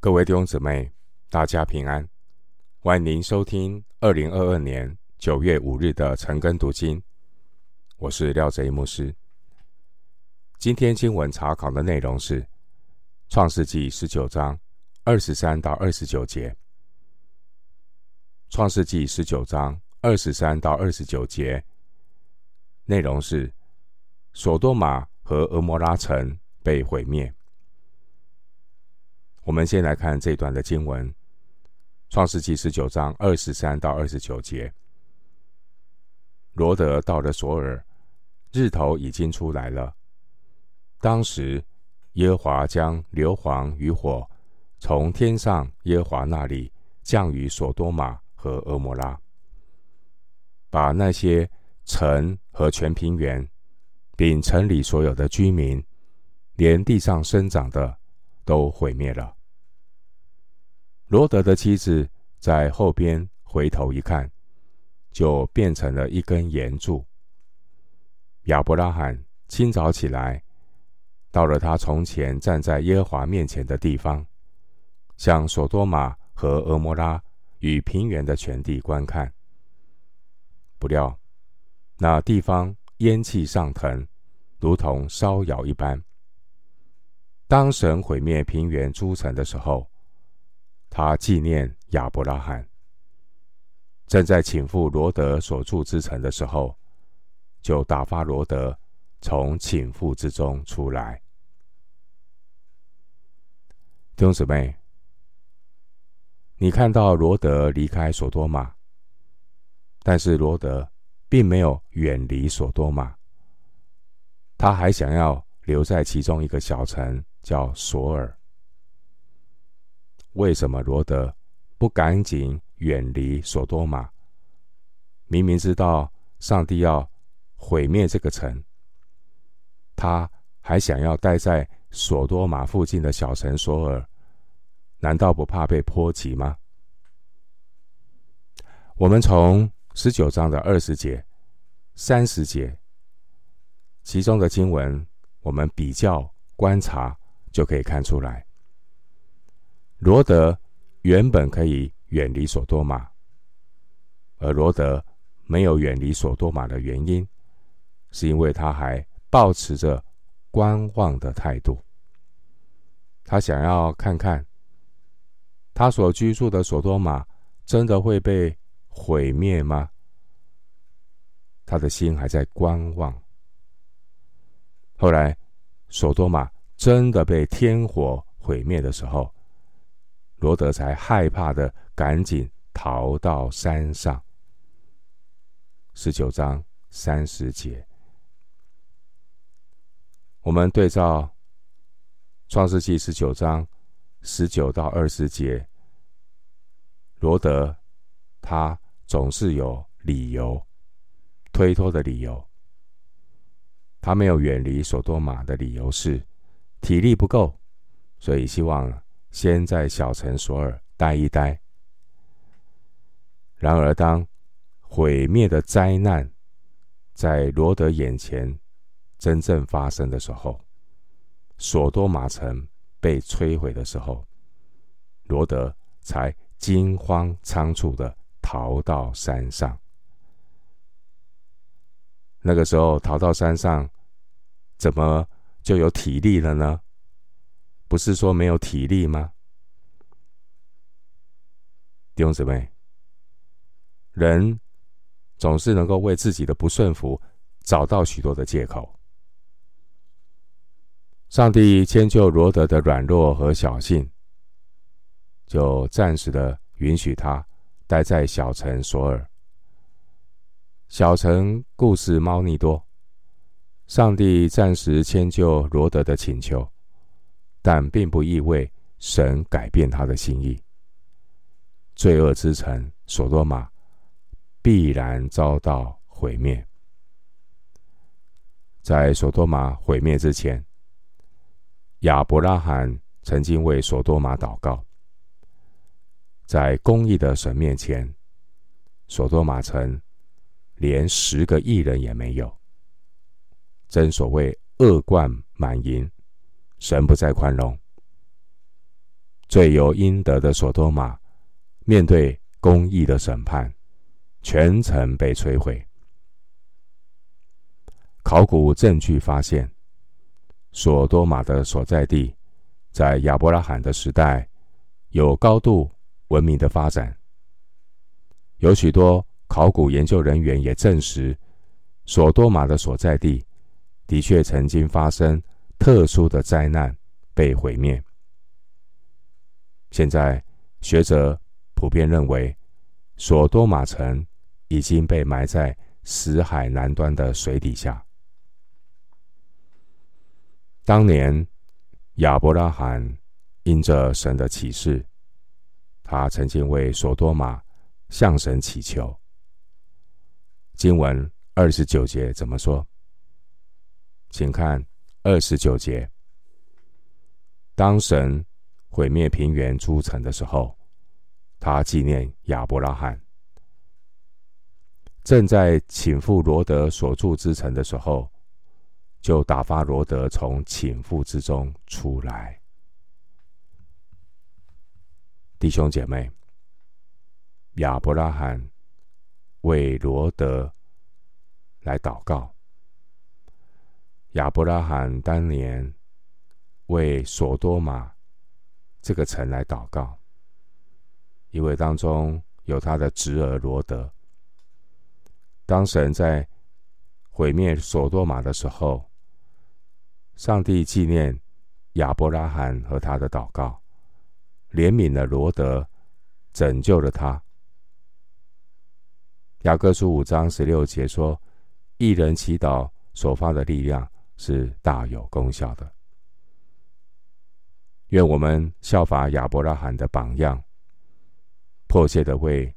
各位弟兄姊妹，大家平安！欢迎您收听二零二二年九月五日的晨更读经。我是廖泽一牧师。今天经文查考的内容是《创世记》十九章二十三到二十九节。《创世记》十九章二十三到二十九节内容是：所多玛和蛾摩拉城被毁灭。我们先来看这段的经文，《创世记》十九章二十三到二十九节。罗德到了索尔，日头已经出来了。当时，耶和华将硫磺与火从天上耶和华那里降于所多玛和蛾摩拉，把那些城和全平原，并城里所有的居民，连地上生长的，都毁灭了。罗德的妻子在后边回头一看，就变成了一根岩柱。亚伯拉罕清早起来，到了他从前站在耶和华面前的地方，向所多玛和蛾摩拉与平原的全地观看。不料，那地方烟气上腾，如同烧窑一般。当神毁灭平原诸城的时候，他纪念亚伯拉罕，正在请赴罗德所住之城的时候，就打发罗德从倾覆之中出来。弟兄姊妹，你看到罗德离开所多玛，但是罗德并没有远离所多玛，他还想要留在其中一个小城，叫索尔。为什么罗德不赶紧远离所多玛？明明知道上帝要毁灭这个城，他还想要待在所多玛附近的小城索尔，难道不怕被波及吗？我们从十九章的二十节、三十节其中的经文，我们比较观察就可以看出来。罗德原本可以远离所多玛，而罗德没有远离所多玛的原因，是因为他还抱持着观望的态度。他想要看看他所居住的所多玛真的会被毁灭吗？他的心还在观望。后来，所多玛真的被天火毁灭的时候，罗德才害怕的赶紧逃到山上。十九章三十节，我们对照创世纪十九章十九到二十节，罗德他总是有理由推脱的理由。他没有远离所多玛的理由是体力不够，所以希望。先在小城索尔待一待。然而，当毁灭的灾难在罗德眼前真正发生的时候，所多玛城被摧毁的时候，罗德才惊慌仓促的逃到山上。那个时候逃到山上，怎么就有体力了呢？不是说没有体力吗？弟兄姊妹，人总是能够为自己的不顺服找到许多的借口。上帝迁就罗德的软弱和小性，就暂时的允许他待在小城索尔。小城故事猫腻多，上帝暂时迁就罗德的请求。但并不意味神改变他的心意。罪恶之城所多玛必然遭到毁灭。在所多玛毁灭之前，亚伯拉罕曾经为所多玛祷告。在公义的神面前，所多玛城连十个义人也没有。真所谓恶贯满盈。神不再宽容，罪有应得的所多玛，面对公义的审判，全城被摧毁。考古证据发现，所多玛的所在地在亚伯拉罕的时代有高度文明的发展。有许多考古研究人员也证实，所多玛的所在地的确曾经发生特殊的灾难，被毁灭。现在学者普遍认为，所多玛城已经被埋在死海南端的水底下。当年亚伯拉罕因着神的启示，他曾经为所多玛向神祈求。经文二十九节怎么说？请看二十九节。当神毁灭平原诸城的时候，他纪念亚伯拉罕。正在倾覆罗德所住之城的时候，就打发罗德从倾覆之中出来。弟兄姐妹，亚伯拉罕为罗德来祷告。亚伯拉罕当年。为所多玛这个城来祷告，因为当中有他的侄儿罗德。当神在毁灭所多玛的时候，上帝纪念亚伯拉罕和他的祷告，怜悯了罗德，拯救了他。雅各书五章十六节说：“一人祈祷所发的力量是大有功效的。”愿我们效法亚伯拉罕的榜样，迫切的为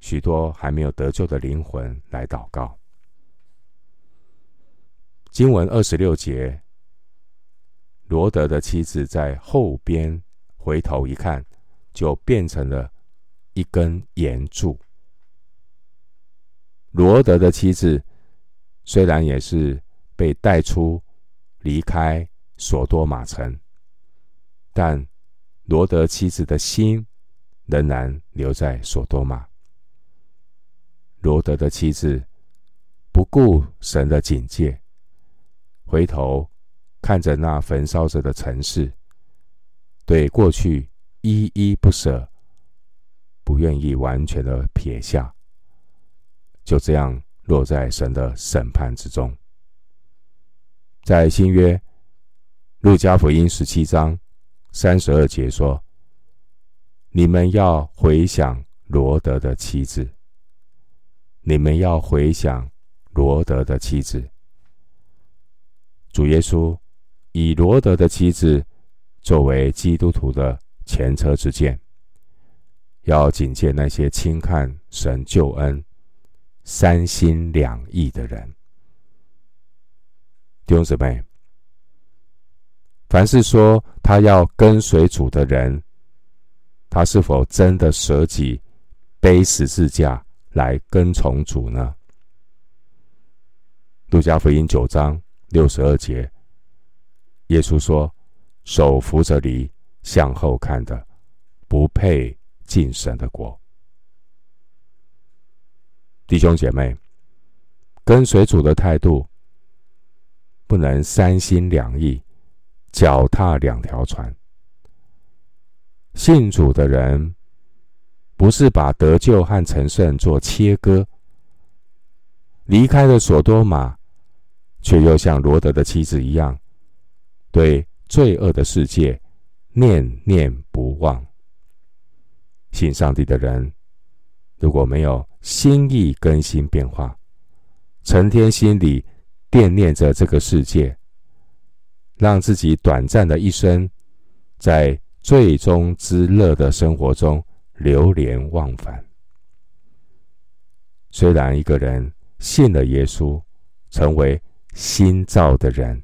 许多还没有得救的灵魂来祷告。经文二十六节，罗德的妻子在后边回头一看，就变成了一根盐柱。罗德的妻子虽然也是被带出离开所多玛城。但罗德妻子的心仍然留在所多玛。罗德的妻子不顾神的警戒，回头看着那焚烧着的城市，对过去依依不舍，不愿意完全的撇下，就这样落在神的审判之中。在新约路加福音十七章。三十二节说：“你们要回想罗德的妻子，你们要回想罗德的妻子。主耶稣以罗德的妻子作为基督徒的前车之鉴，要警戒那些轻看神救恩、三心两意的人。弟兄姊妹。”凡是说他要跟随主的人，他是否真的舍己背十字架来跟从主呢？路加福音九章六十二节，耶稣说：“手扶着犁向后看的，不配进神的国。”弟兄姐妹，跟随主的态度不能三心两意。脚踏两条船，信主的人不是把得救和成圣做切割，离开了所多玛，却又像罗德的妻子一样，对罪恶的世界念念不忘。信上帝的人，如果没有心意更新变化，成天心里惦念着这个世界。让自己短暂的一生，在最终之乐的生活中流连忘返。虽然一个人信了耶稣，成为新造的人，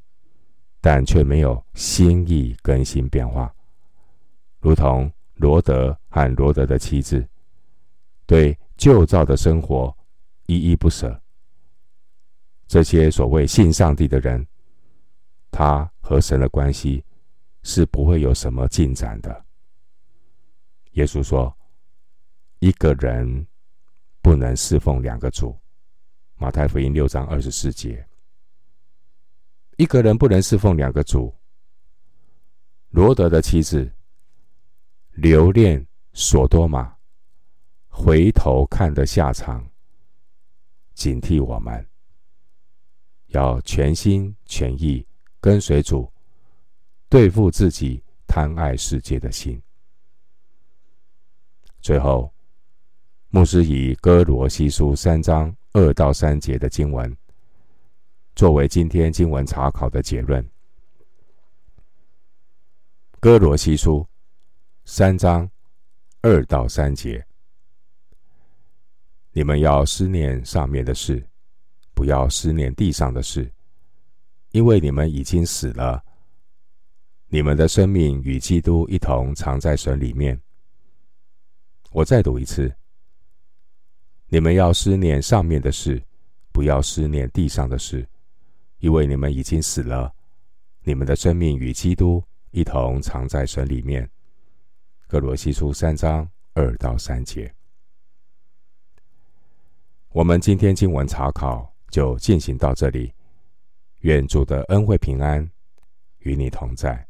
但却没有心意更新变化，如同罗德和罗德的妻子，对旧造的生活依依不舍。这些所谓信上帝的人，他和神的关系是不会有什么进展的。耶稣说：“一个人不能侍奉两个主。”马太福音六章二十四节。一个人不能侍奉两个主。罗德的妻子留恋所多玛，回头看的下场，警惕我们，要全心全意跟随主，对付自己贪爱世界的心。最后，牧师以哥罗西书三章二到三节的经文，作为今天经文查考的结论。哥罗西书三章二到三节，你们要思念上面的事，不要思念地上的事，因为你们已经死了，你们的生命与基督一同藏在神里面。我再读一次。你们要思念上面的事，不要思念地上的事，因为你们已经死了，你们的生命与基督一同藏在神里面。歌罗西书三章二到三节。我们今天经文查考就进行到这里，愿主的恩惠平安与你同在。